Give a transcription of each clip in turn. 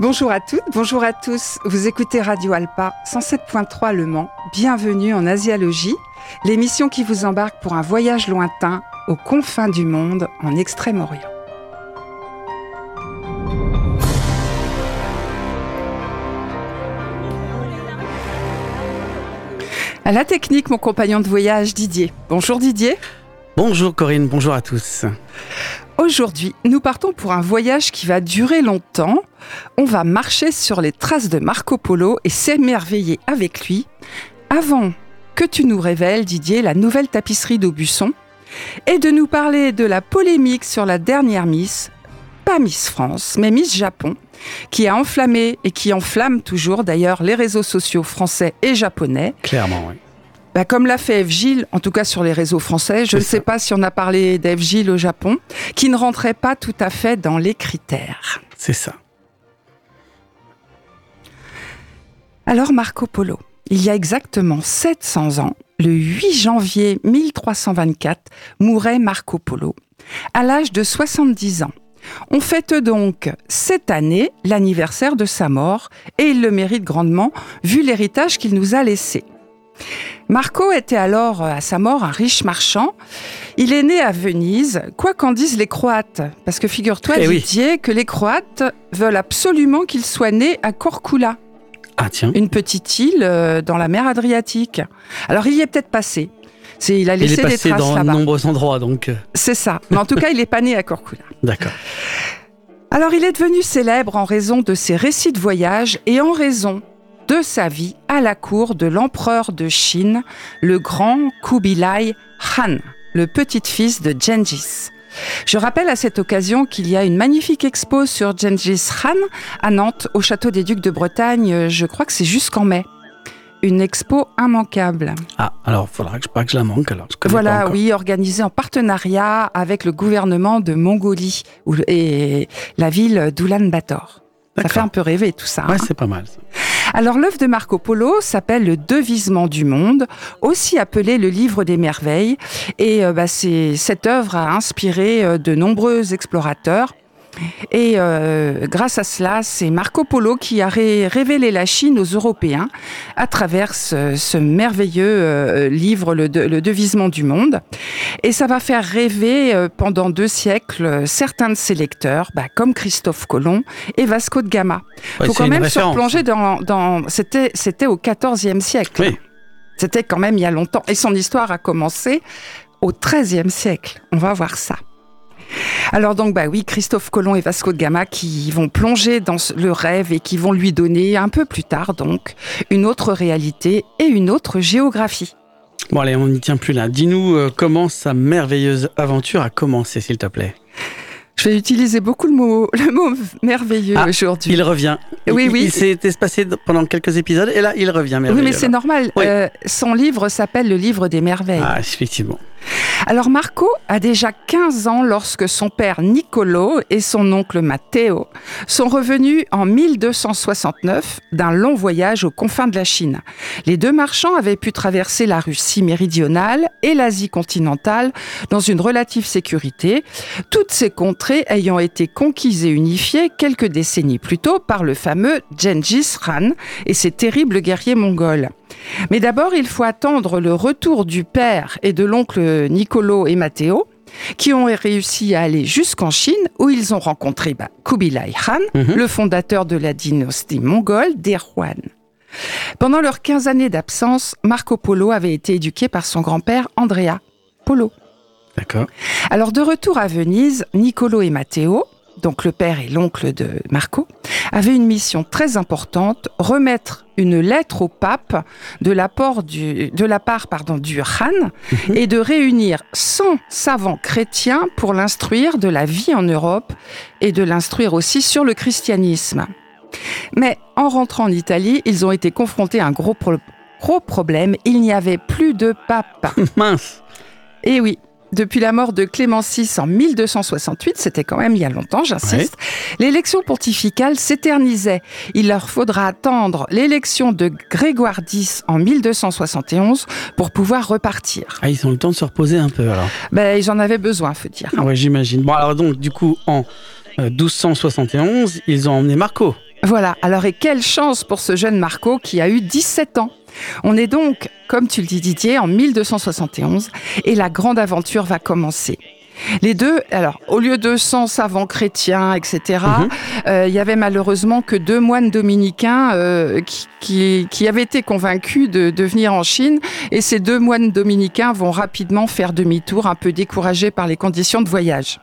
Bonjour à toutes, bonjour à tous. Vous écoutez Radio Alpa 107.3 Le Mans. Bienvenue en Asialogie, l'émission qui vous embarque pour un voyage lointain aux confins du monde en Extrême-Orient. À la technique, mon compagnon de voyage Didier. Bonjour Didier. Bonjour Corinne, bonjour à tous. Aujourd'hui, nous partons pour un voyage qui va durer longtemps. On va marcher sur les traces de Marco Polo et s'émerveiller avec lui. Avant que tu nous révèles, Didier, la nouvelle tapisserie d'Aubusson et de nous parler de la polémique sur la dernière Miss, pas Miss France, mais Miss Japon, qui a enflammé et qui enflamme toujours d'ailleurs les réseaux sociaux français et japonais. Clairement, oui. Bah, comme l'a fait Eve Gilles, en tout cas sur les réseaux français, je ne sais pas si on a parlé d'Eve Gilles au Japon, qui ne rentrait pas tout à fait dans les critères. C'est ça. Alors Marco Polo, il y a exactement 700 ans, le 8 janvier 1324, mourait Marco Polo, à l'âge de 70 ans. On fête donc cette année l'anniversaire de sa mort et il le mérite grandement vu l'héritage qu'il nous a laissé. Marco était alors, à sa mort, un riche marchand. Il est né à Venise, quoi qu'en disent les Croates. Parce que figure-toi, Eh oui. Didier, que les Croates veulent absolument qu'il soit né à Corcula, Ah tiens. une petite île euh, dans la mer Adriatique. Alors il y est peut-être passé. C'est, il a Il est laissé des passé traces dans de là-bas. nombreux endroits, donc euh, C'est ça. Mais en tout cas, il n'est pas né à Corcula. d'accord. Alors il est devenu célèbre en raison de ses récits de voyage et en raison de sa vie à la cour de l'empereur de Chine, le grand Kubilai Khan, le petit-fils de Gengis. Je rappelle à cette occasion qu'il y a une magnifique expo sur Gengis Khan à Nantes, au château des Ducs de Bretagne. Je crois que c'est jusqu'en mai. Une expo immanquable. Ah, alors faudra que je pas que je la manque alors. Je connais pas Voilà, oui, organisé en partenariat avec le gouvernement de Mongolie et la ville d'Oulan-Bator. Ça fait un peu rêver tout ça. hein. Ouais, c'est pas mal. ça. Alors l'œuvre de Marco Polo s'appelle Le Devisement du monde, aussi appelé le Livre des merveilles. Et euh, bah, cette œuvre a inspiré euh, de nombreux explorateurs. Et euh, grâce à cela, c'est Marco Polo qui a ré- révélé la Chine aux Européens à travers ce, ce merveilleux euh, livre, le, De- le Devisement du monde. Et ça va faire rêver euh, pendant deux siècles euh, certains de ses lecteurs, bah, comme Christophe Colomb et Vasco de Gama. Ouais, faut quand même se replonger dans, dans c'était c'était au XIVe siècle. Oui. C'était quand même il y a longtemps et son histoire a commencé au XIIIe siècle. On va voir ça. Alors donc bah oui, Christophe Colomb et Vasco de Gama qui vont plonger dans le rêve et qui vont lui donner un peu plus tard donc une autre réalité et une autre géographie. Bon allez, on n'y tient plus là. Dis-nous euh, comment sa merveilleuse aventure a commencé, s'il te plaît. Je vais utiliser beaucoup le mot le mot merveilleux Ah, aujourd'hui. Il revient. Oui, Il- oui. Il s'est espacé pendant quelques épisodes et là, il revient. Oui, merveilleux, mais c'est normal. Oui. Euh, son livre s'appelle Le Livre des merveilles. Ah, effectivement. Alors Marco a déjà 15 ans lorsque son père Niccolo et son oncle Matteo sont revenus en 1269 d'un long voyage aux confins de la Chine. Les deux marchands avaient pu traverser la Russie méridionale et l'Asie continentale dans une relative sécurité, toutes ces contrées ayant été conquises et unifiées quelques décennies plus tôt par le fameux Gengis Khan et ses terribles guerriers mongols. Mais d'abord, il faut attendre le retour du père et de l'oncle Nicolo et Matteo, qui ont réussi à aller jusqu'en Chine, où ils ont rencontré bah, Kubilai Khan, Mhm. le fondateur de la dynastie mongole d'Erwan. Pendant leurs 15 années d'absence, Marco Polo avait été éduqué par son grand-père Andrea Polo. D'accord. Alors de retour à Venise, Nicolo et Matteo, donc le père et l'oncle de Marco, avaient une mission très importante, remettre une lettre au pape de, du, de la part pardon, du Khan et de réunir 100 savants chrétiens pour l'instruire de la vie en Europe et de l'instruire aussi sur le christianisme. Mais en rentrant en Italie, ils ont été confrontés à un gros, pro- gros problème, il n'y avait plus de pape. Mince. Et oui, depuis la mort de Clément VI en 1268, c'était quand même il y a longtemps, j'insiste, l'élection pontificale s'éternisait. Il leur faudra attendre l'élection de Grégoire X en 1271 pour pouvoir repartir. Ah, ils ont le temps de se reposer un peu alors. Ben, ils en avaient besoin, faut dire. Ah ouais, j'imagine. Bon, alors donc, du coup, en euh, 1271, ils ont emmené Marco. Voilà, alors et quelle chance pour ce jeune Marco qui a eu 17 ans. On est donc, comme tu le dis Didier, en 1271 et la grande aventure va commencer. Les deux, alors, au lieu de 100 savants chrétiens, etc., mhm. euh, il y avait malheureusement que deux moines dominicains euh, qui, qui, avaient été convaincus de, de, venir en Chine. Et ces deux moines dominicains vont rapidement faire demi-tour, un peu découragés par les conditions de voyage.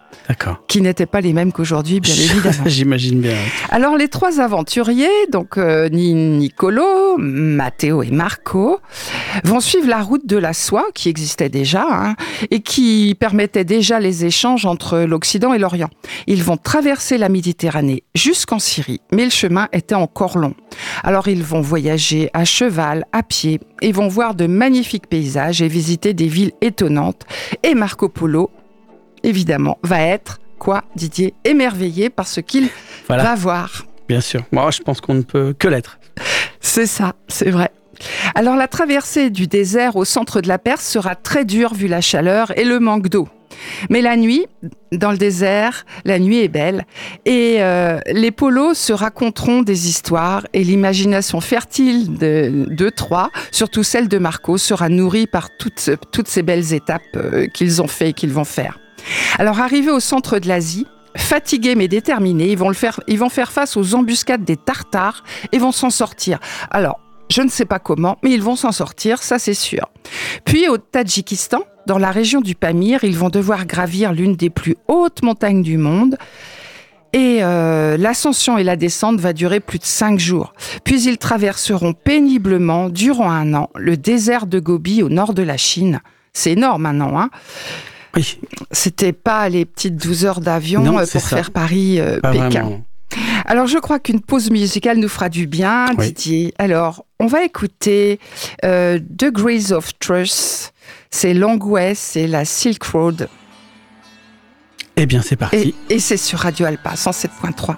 Qui n'étaient pas les mêmes qu'aujourd'hui, bien évidemment. J'imagine bien. Alors, les trois aventuriers, donc euh, Nicolo, Matteo et Marco, vont suivre la route de la soie, qui existait déjà, hein, et qui permettait déjà les échanges entre l'Occident et l'Orient. Ils vont traverser la Méditerranée jusqu'en Syrie, mais le chemin était encore long. Alors, ils vont voyager à cheval, à pied, et vont voir de magnifiques paysages et visiter des villes étonnantes. Et Marco Polo évidemment, va être, quoi, Didier, émerveillé par ce qu'il va voir. Bien sûr. Moi, je pense qu'on ne peut que l'être. C'est ça, c'est vrai. Alors la traversée du désert au centre de la Perse sera très dure vu la chaleur et le manque d'eau. Mais la nuit, dans le désert, la nuit est belle et euh, les polos se raconteront des histoires et l'imagination fertile de, de Troie, surtout celle de Marco, sera nourrie par toutes, toutes ces belles étapes euh, qu'ils ont fait et qu'ils vont faire. Alors arrivés au centre de l'Asie, fatigués mais déterminés, ils vont, le faire, ils vont faire face aux embuscades des Tartares et vont s'en sortir. Alors, je ne sais pas comment, mais ils vont s'en sortir, ça c'est sûr. Puis au Tadjikistan, dans la région du Pamir, ils vont devoir gravir l'une des plus hautes montagnes du monde. Et euh, l'ascension et la descente va durer plus de cinq jours. Puis ils traverseront péniblement, durant un an, le désert de Gobi au nord de la Chine. C'est énorme maintenant, hein? Oui. C'était pas les petites 12 heures d'avion euh, pour faire Paris-Pékin. Euh, Alors, je crois qu'une pause musicale nous fera du bien, Didier. Alors, on va écouter euh, Degrees of Trust. C'est Long West, c'est la Silk Road. Eh bien, c'est parti. Et, et c'est sur Radio Alpa, 107.3.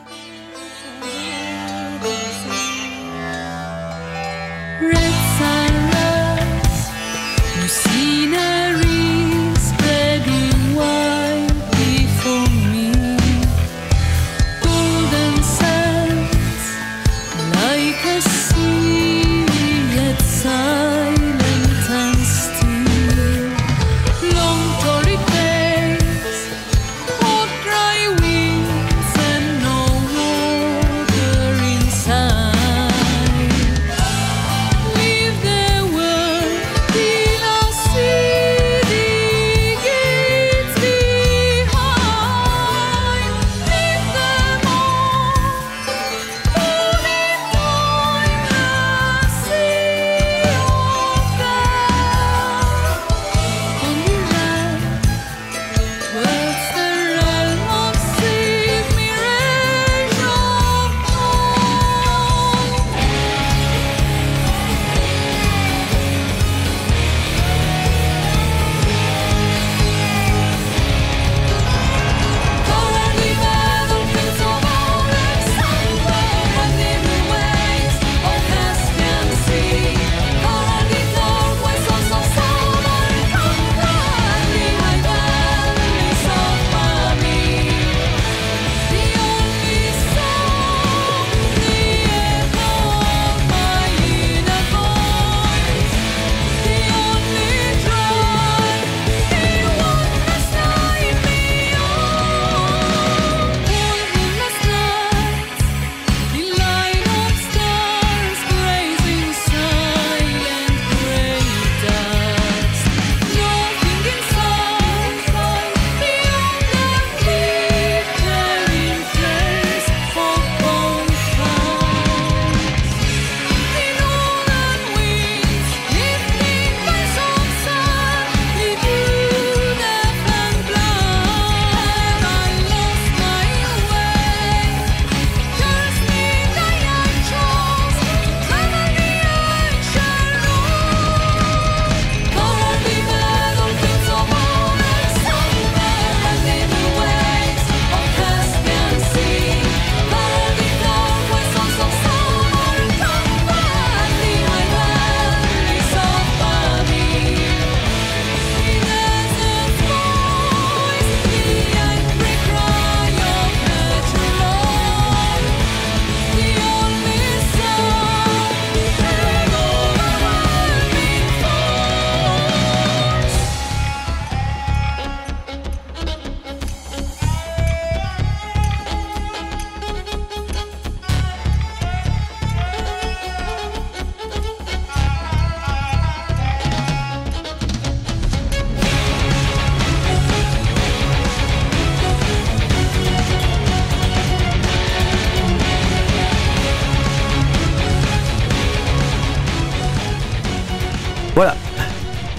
Voilà,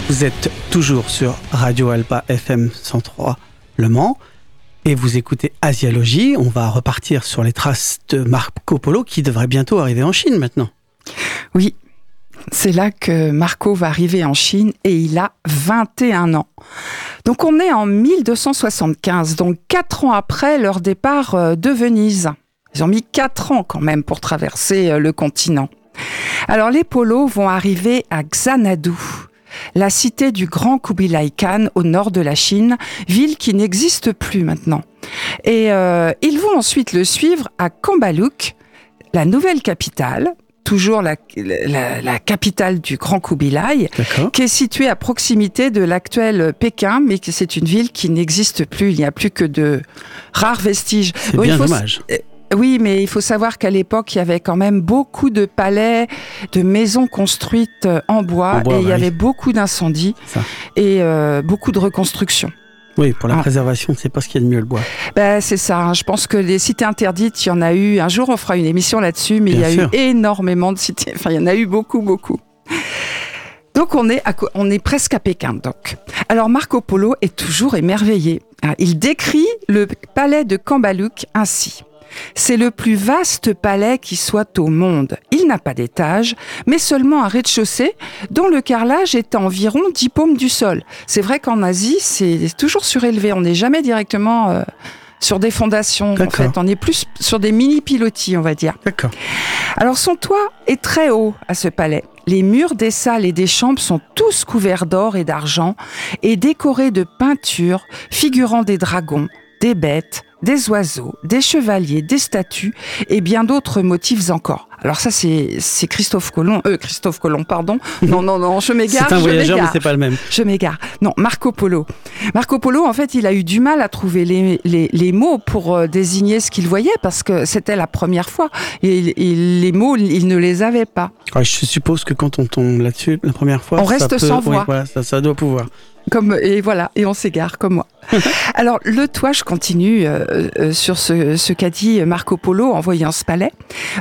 vous êtes toujours sur Radio Alpa FM 103 Le Mans et vous écoutez Asialogie. On va repartir sur les traces de Marco Polo qui devrait bientôt arriver en Chine maintenant. Oui, c'est là que Marco va arriver en Chine et il a 21 ans. Donc on est en 1275, donc 4 ans après leur départ euh, de Venise. Ils ont mis 4 ans quand même pour traverser euh, le continent. Alors les polos vont arriver à Xanadu, la cité du grand Kubilai Khan au nord de la Chine, ville qui n'existe plus maintenant. Et euh, ils vont ensuite le suivre à Kambaluk, la nouvelle capitale, toujours la, la, capitale du Grand Kubilai, qui est située à proximité de l'actuel Pékin, mais c'est une ville qui n'existe plus. Il n'y a plus que de rares vestiges. C'est bien dommage. Euh, oui, mais il faut savoir qu'à l'époque, il y avait quand même beaucoup de palais, de maisons construites euh, en bois, et il y avait beaucoup d'incendies et euh, beaucoup de reconstructions. Oui, pour la ah. préservation, c'est pas ce qu'il y a de mieux le bois. Ben, c'est ça. Hein. Je pense que les cités interdites, il y en a eu. Un jour, on fera une émission là-dessus, mais il y a eu énormément de cités. Enfin, il y en a eu beaucoup, beaucoup. Donc on est, on est presque à Pékin. Donc. Alors Marco Polo est toujours émerveillé. Ah, il décrit le palais de Kambaluk ainsi. C'est le plus vaste palais qui soit au monde. Il n'a pas d'étage, mais seulement un rez-de-chaussée dont le carrelage est à environ 10 paumes du sol. C'est vrai qu'en Asie, c'est toujours surélevé. On n'est jamais directement euh, sur des fondations. En fait, on est plus sur des mini-pilotis, on va dire. D'accord. Alors son toit est très haut à ce palais. Les murs des salles et des chambres sont tous couverts d'or et d'argent et décorés de peintures figurant des dragons, des bêtes, des oiseaux, des chevaliers, des statues et bien d'autres motifs encore. Alors ça c'est Christophe Colomb, euh, Christophe Colomb, pardon. Non non non, je m'égare. C'est un voyageur mais c'est pas le même. Je m'égare. Non, Marco Polo. Marco Polo en fait il a eu du mal à trouver les, les, les mots pour euh, désigner ce qu'il voyait parce que c'était la première fois et, les mots il ne les avait pas. je suppose que quand on tombe là-dessus la première fois, on reste sans voix. ça, ça doit pouvoir. Comme, et voilà, et on s'égare comme moi. Alors, le toit, je continue euh, euh, sur ce, ce qu'a dit Marco Polo en voyant ce palais.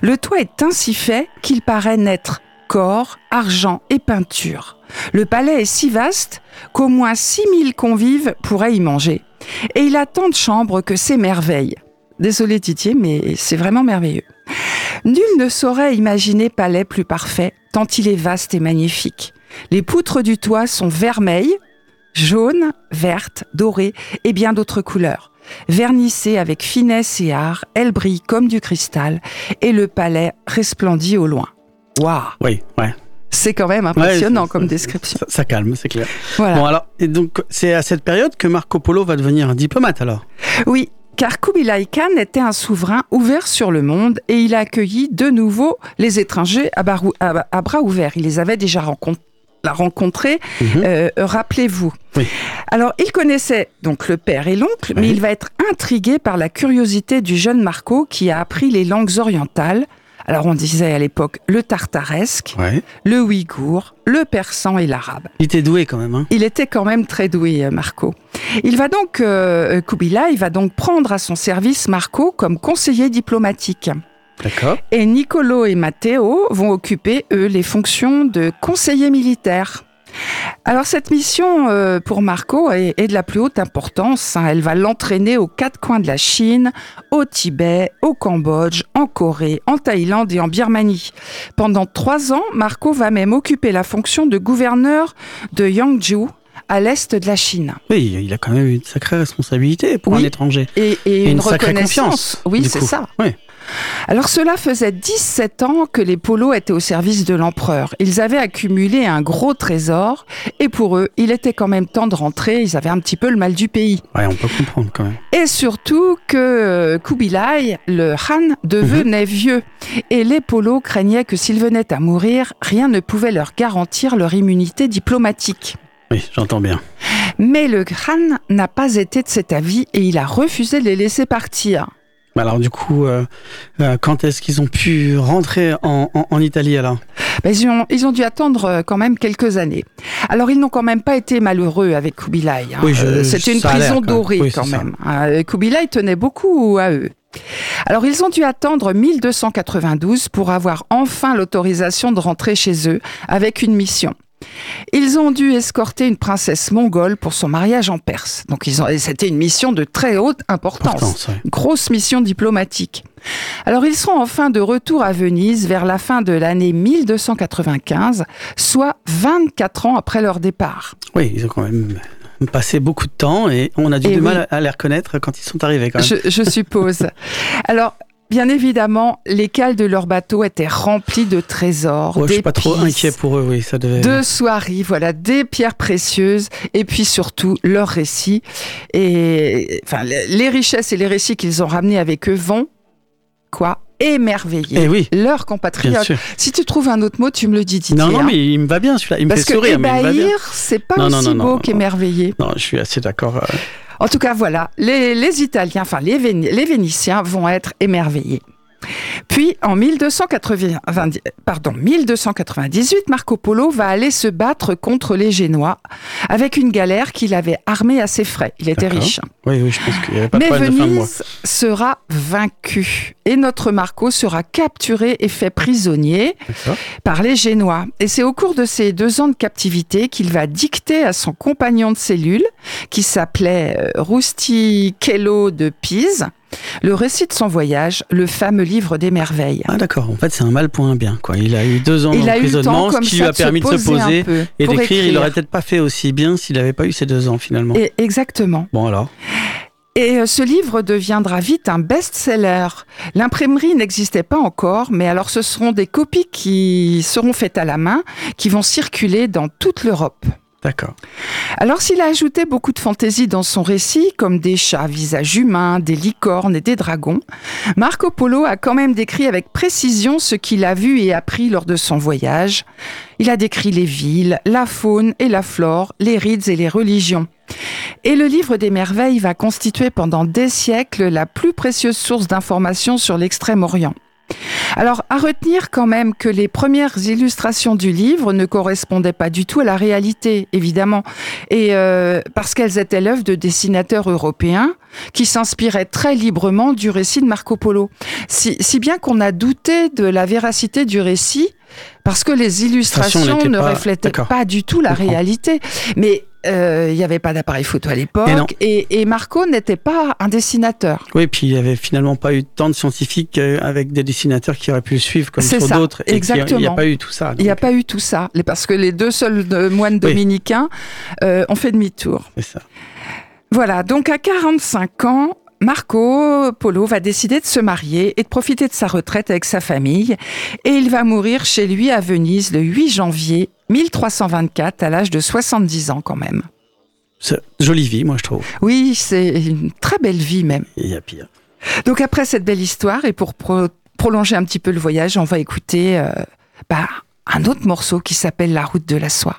Le toit est ainsi fait qu'il paraît n'être corps, argent et peinture. Le palais est si vaste qu'au moins 6000 convives pourraient y manger. Et il a tant de chambres que c'est merveille. Désolé Titier, mais c'est vraiment merveilleux. Nul ne saurait imaginer palais plus parfait, tant il est vaste et magnifique. Les poutres du toit sont vermeilles, jaune, verte, dorée et bien d'autres couleurs. Vernissée avec finesse et art, elle brille comme du cristal et le palais resplendit au loin. Waouh Oui, ouais. C'est quand même impressionnant comme description. Ça, calme, c'est clair. Voilà. Bon alors, et donc c'est à cette période que Marco Polo va devenir un diplomate alors? Oui, car Kubilai Khan était un souverain ouvert sur le monde et il a accueilli de nouveau les étrangers à, à bras ouverts. Il les avait déjà rencontrés l'a rencontré, mhm. euh, rappelez-vous. Alors, il connaissait donc le père et l'oncle, mais il va être intrigué par la curiosité du jeune Marco qui a appris les langues orientales. Alors, on disait à l'époque le tartaresque, le ouïghour, le persan et l'arabe. Il était doué quand même. Hein. il était quand même très doué, euh, Marco. Il va donc, euh, Kubila, il va donc prendre à son service Marco comme conseiller diplomatique. Et Nicolo et Matteo vont occuper, eux, les fonctions de conseillers militaires. Alors cette mission euh, pour Marco est, de la plus haute importance. Hein. Elle va l'entraîner aux quatre coins de la Chine, au Tibet, au Cambodge, en Corée, en Thaïlande et en Birmanie. Pendant trois ans, Marco va même occuper la fonction de gouverneur de Yangzhou, à l'est de la Chine. Oui, il a quand même une sacrée responsabilité pour un étranger. Et, une, reconnaissance. Oui, c'est ça. Oui. Alors cela faisait 17 ans que les polos étaient au service de l'empereur. Ils avaient accumulé un gros trésor et pour eux, il était quand même temps de rentrer. Ils avaient un petit peu le mal du pays. Ouais, on peut comprendre quand même. Et surtout que euh, Kubilai, le Han, devenait mhm. vieux. Et les polos craignaient que s'ils venaient à mourir, rien ne pouvait leur garantir leur immunité diplomatique. Oui, j'entends bien. Mais le Han n'a pas été de cet avis et il a refusé de les laisser partir. Alors du coup, euh, euh, quand est-ce qu'ils ont pu rentrer en, Italie alors? Ben, ils, ont, dû attendre euh, quand même quelques années. Alors ils n'ont quand même pas été malheureux avec Kubilai. Hein. C'était une prison dorée quand, même. Kubilai tenait beaucoup à eux. Alors ils ont dû attendre 1292 pour avoir enfin l'autorisation de rentrer chez eux avec une mission. Ils ont dû escorter une princesse mongole pour son mariage en Perse. Donc ils ont, c'était une mission de très haute importance, Importance, ouais. grosse mission diplomatique. Alors ils seront enfin de retour à Venise vers la fin de l'année 1295, soit 24 ans après leur départ. Oui, ils ont quand même passé beaucoup de temps et on a du, oui. mal à les reconnaître quand ils sont arrivés quand même. Je, je suppose. Alors. Bien évidemment, les cales de leur bateau étaient remplies de trésors, Ouais, je suis pas trop inquiet pour eux, oui, ça devait. de soieries, voilà, des pierres précieuses, et puis surtout leurs récits. Et enfin, les richesses et les récits qu'ils ont ramenés avec eux vont quoi émerveiller Eh oui, leurs compatriotes. Si tu trouves un autre mot, tu me le dis, Didier. Non, non, hein. mais il me va bien celui-là. Il me parce fait que sourire, va bien. ébahir, c'est pas Non, aussi non, non, beau qu'émerveiller. Non, je suis assez d'accord. euh, En tout cas, voilà, les, Italiens, enfin les, Véni- les Vénitiens vont être émerveillés. Puis, en 1280 pardon, 1298, Marco Polo va aller se battre contre les Génois avec une galère qu'il avait armée à ses frais. Il était riche. Oui, oui, je pense qu'il n'y avait pas de Mais de fin de mois. Venise sera vaincue et notre Marco sera capturé et fait prisonnier par les Génois. Et c'est au cours de ces deux ans de captivité qu'il va dicter à son compagnon de cellule, qui s'appelait euh, Rustichello de Pise, le récit de son voyage, le fameux livre des merveilles. Ah, d'accord. En fait, c'est un mal pour un bien, quoi. Il a eu deux ans d'emprisonnement, ce qui lui a permis de se poser et d'écrire. Il écrire. aurait peut-être pas fait aussi bien s'il n'avait pas eu ces deux ans, finalement. Et exactement. Bon, alors. Et euh, ce livre deviendra vite un best-seller. L'imprimerie n'existait pas encore, mais alors ce seront des copies qui seront faites à la main, qui vont circuler dans toute l'Europe. D'accord. Alors s'il a ajouté beaucoup de fantaisie dans son récit, comme des chats visage humain, des licornes et des dragons, Marco Polo a quand même décrit avec précision ce qu'il a vu et appris lors de son voyage. Il a décrit les villes, la faune et la flore, les rites et les religions. Et le livre des merveilles va constituer pendant des siècles la plus précieuse source d'informations sur l'Extrême-Orient. Alors, à retenir quand même que les premières illustrations du livre ne correspondaient pas du tout à la réalité, évidemment, et euh, parce qu'elles étaient l'œuvre de dessinateurs européens qui s'inspiraient très librement du récit de Marco Polo. Si, si bien qu'on a douté de la véracité du récit parce que les illustrations ne pas- reflétaient pas du tout la réalité. Mais euh, il n'y avait pas d'appareil photo à Et l'époque et, et Marco n'était pas un dessinateur. Oui, puis il n'y avait finalement pas eu tant de scientifiques euh, avec des dessinateurs qui auraient pu le suivre comme sur d'autres. et a- Il n'y a exactement. pas eu tout ça. Il n'y a pas eu tout ça, parce que les deux seuls euh, moines dominicains euh, ont fait demi-tour. C'est ça. Voilà, donc à 45 ans, Marco Polo va décider de se marier et de profiter de sa retraite avec sa famille. Et il va mourir chez lui à Venise le 8 janvier 1324, à l'âge de 70 ans quand même. C'est jolie vie, moi, je trouve. Oui, c'est une très belle vie même. Il y a pire. Donc après cette belle histoire, et pour pro- prolonger un petit peu le voyage, on va écouter euh, bah, un autre morceau qui s'appelle La route de la soie.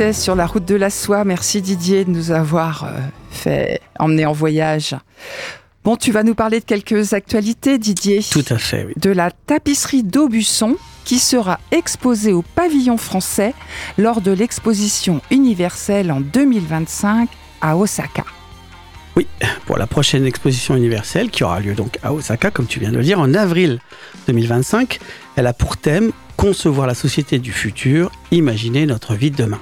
Sur la route de la soie. Merci Didier de nous avoir euh, fait emmener en voyage. Bon, tu vas nous parler de quelques actualités, Didier. Tout à fait, oui. De la tapisserie d'Aubusson qui sera exposée au pavillon français lors de l'exposition universelle en 2025 à Osaka. Oui, pour la prochaine exposition universelle qui aura lieu donc à Osaka, comme tu viens de le dire, en avril 2025. Elle a pour thème Concevoir la société du futur, imaginer notre vie de demain.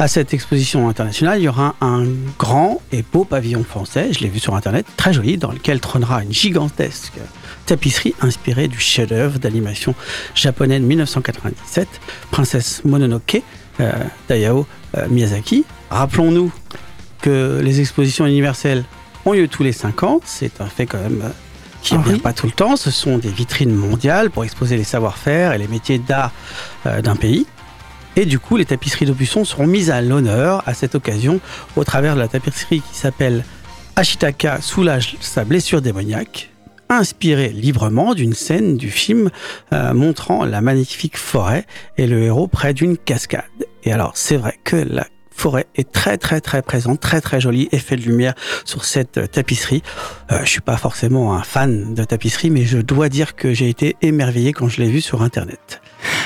À cette exposition internationale, il y aura un grand et beau pavillon français, je l'ai vu sur internet, très joli, dans lequel trônera une gigantesque tapisserie inspirée du chef-d'œuvre d'animation japonais de 1997, Princesse Mononoke, euh, d'Ayao euh, Miyazaki. Rappelons-nous que les expositions universelles ont lieu tous les 5 ans, c'est un fait quand même euh, qui ne vient pas tout le temps. Ce sont des vitrines mondiales pour exposer les savoir-faire et les métiers d'art euh, d'un pays. Et du coup, les tapisseries d'Aubusson seront mises à l'honneur à cette occasion au travers de la tapisserie qui s'appelle Ashitaka soulage sa blessure démoniaque, inspirée librement d'une scène du film euh, montrant la magnifique forêt et le héros près d'une cascade. Et alors, c'est vrai que la forêt est très très très présente, très très jolie, effet de lumière sur cette euh, tapisserie. Euh, je suis pas forcément un fan de tapisserie, mais je dois dire que j'ai été émerveillé quand je l'ai vue sur Internet.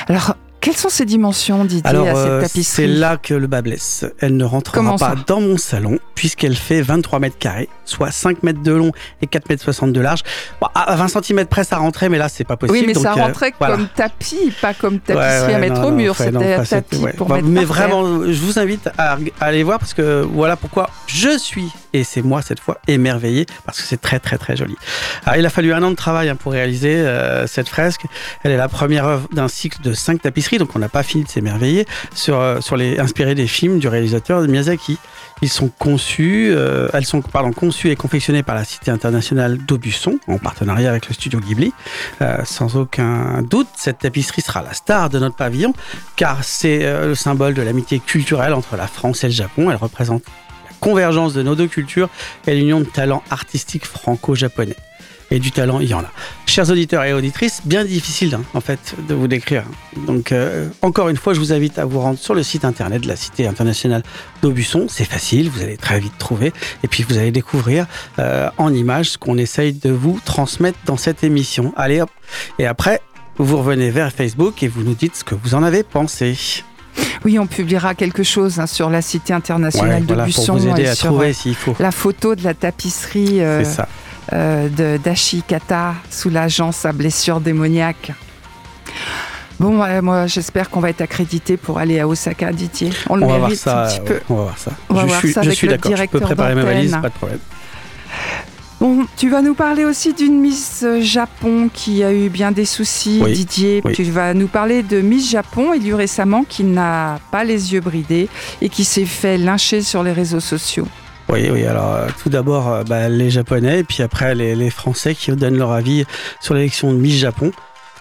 Alors, quelles sont ses dimensions, Didier, Alors, à cette euh, tapisserie? c'est là que le bas blesse. Elle ne rentrera Comment pas dans mon salon, puisqu'elle fait 23 mètres carrés, soit 5 mètres de long et 4 mètres 60 de large. Bon, à 20 cm près, ça rentrait, mais là, c'est pas possible. Oui, mais donc, ça euh, rentrait voilà. comme tapis, pas comme tapisserie Ouais, ouais, à mettre non, au non, mur. C'était un tapis ouais. pour Bah, mettre Mais terre. vraiment, je vous invite à, à aller voir parce que voilà pourquoi je suis, et c'est moi cette fois, émerveillé parce que c'est très très très joli. Alors, il a fallu un an de travail hein, pour réaliser euh, cette fresque. Elle est la première œuvre d'un cycle de cinq tapisseries, donc on n'a pas fini de s'émerveiller, sur, euh, sur les, inspirées des films du réalisateur Miyazaki. Ils sont conçus, euh, elles sont pardon, conçues et confectionnées par la Cité internationale d'Aubusson en partenariat avec le studio Ghibli. Euh, sans aucun doute, cette tapisserie sera la star de notre pavillon car c'est euh, le symbole de l'amitié culturelle entre la France et le Japon. Elle représente la convergence de nos deux cultures et l'union de talents artistiques franco-japonais. Et du talent, il y en a. Chers auditeurs et auditrices, bien difficile hein, en fait de vous décrire. Donc euh, encore une fois, je vous invite à vous rendre sur le site internet de la Cité internationale d'Aubusson. C'est facile, vous allez très vite trouver. Et puis vous allez découvrir euh, en images ce qu'on essaye de vous transmettre dans cette émission. Allez hop Et après, vous revenez vers Facebook et vous nous dites ce que vous en avez pensé. Oui, on publiera quelque chose hein, sur la Cité internationale de voilà, Busson pour vous aider à sur trouver euh, s'il faut. la photo de la tapisserie euh, C'est ça. Euh, de d'Ashikata soulageant sa blessure démoniaque. Bon, ouais, moi j'espère qu'on va être accrédité pour aller à Osaka, Didier. On le On va voir mérite ça. un petit peu. ouais, on va voir ça. On va je voir suis, ça je avec suis le d'accord. Je peux préparer ma valise, pas de problème. Bon, tu vas nous parler aussi d'une Miss euh, Japon qui a eu bien des soucis, Oui, Didier. oui. Tu vas nous parler de Miss Japon, élue récemment, qui n'a pas les yeux bridés et qui s'est fait lyncher sur les réseaux sociaux. Oui, oui. Alors, euh, tout d'abord, euh, bah, les Japonais, puis après, les, les Français qui donnent leur avis sur l'élection de Miss Japon.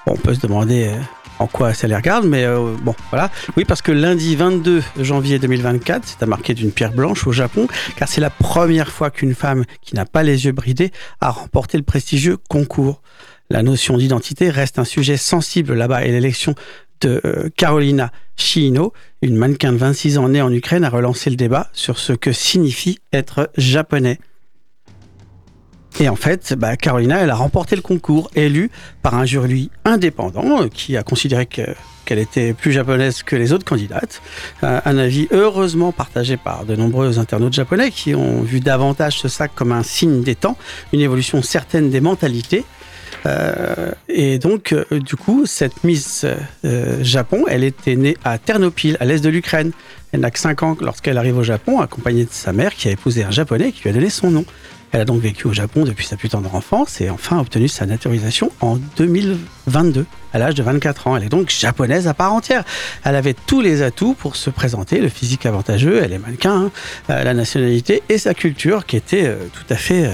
Bon, on peut se demander euh, en quoi ça les regarde, mais euh, bon, voilà. Oui, parce que lundi 22 janvier 2024, c'est à marquer d'une pierre blanche au Japon, car c'est la première fois qu'une femme qui n'a pas les yeux bridés a remporté le prestigieux concours. La notion d'identité reste un sujet sensible là-bas et l'élection de Carolina Shiino, une mannequin de 26 ans née en Ukraine, a relancé le débat sur ce que signifie être japonais. Et en fait, bah, Carolina, elle a remporté le concours, élue par un jury indépendant euh, qui a considéré que- qu'elle était plus japonaise que les autres candidates. Euh, un avis heureusement partagé par de nombreux internautes japonais qui ont vu davantage ce sac comme un signe des temps, une évolution certaine des mentalités. Euh, et donc, euh, du coup, cette Miss euh, Japon, elle était née à Ternopil, à l'est de l'Ukraine. Elle n'a que 5 ans lorsqu'elle arrive au Japon, accompagnée de sa mère qui a épousé un japonais qui lui a donné son nom. Elle a donc vécu au Japon depuis sa plus tendre enfance et enfin obtenu sa naturalisation en 2022, à l'âge de 24 ans. Elle est donc japonaise à part entière. Elle avait tous les atouts pour se présenter, le physique avantageux, elle est mannequin, hein, la nationalité et sa culture qui était tout à fait...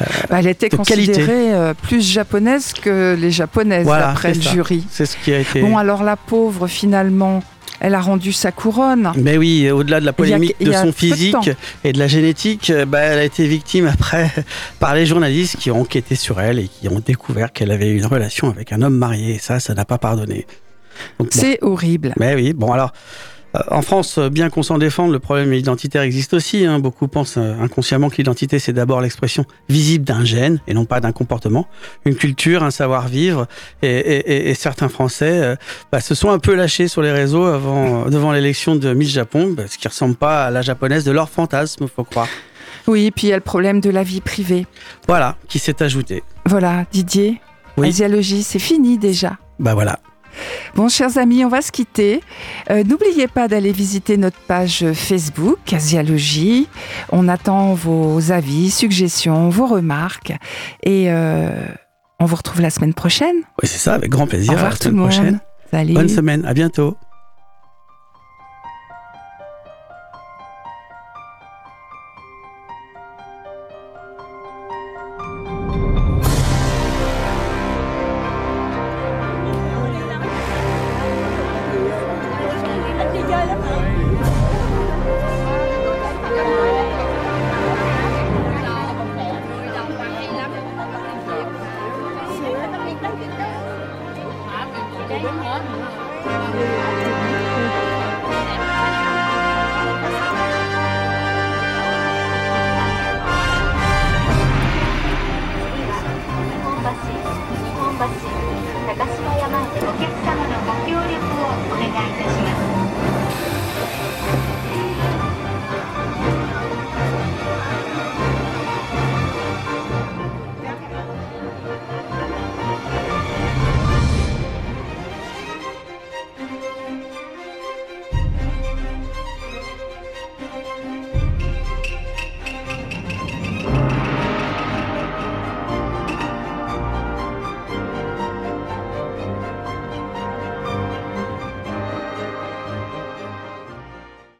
euh, Bah, Elle était considérée euh, plus japonaise que les japonaises, Voilà, d'après le ça. jury. c'est ce qui a été... Bon, alors la pauvre, finalement, elle a rendu sa couronne. Mais oui, au-delà de la a- polémique de son de physique et de la génétique, euh, bah, elle a été victime après par les journalistes qui ont enquêté sur elle et qui ont découvert qu'elle avait une relation avec un homme marié. Et ça, ça n'a pas pardonné. Bon. C'est horrible. Mais oui, bon alors. Euh, en France, bien qu'on s'en défende, le problème identitaire existe aussi. Hein. Beaucoup pensent euh, inconsciemment que l'identité, c'est d'abord l'expression visible d'un gène et non pas d'un comportement, une culture, un savoir-vivre. Et, certains Français bah, se sont un peu lâchés sur les réseaux avant, devant l'élection de Miss Japon, bah, ce qui ressemble pas à la japonaise de leur fantasme, faut croire. Oui, puis il y a le problème de la vie privée. Voilà, qui s'est ajouté. Voilà, Didier, oui. Asiologie, c'est fini déjà. Bah voilà. Bon, chers amis, on va se quitter. Euh, n'oubliez pas d'aller visiter notre page Facebook, Asiologie. On attend vos avis, suggestions, vos remarques. Et euh, on vous retrouve la semaine prochaine. Oui, c'est ça, avec grand plaisir. Au revoir tout le monde. Prochaine. Salut. Bonne semaine, à bientôt. Đúng.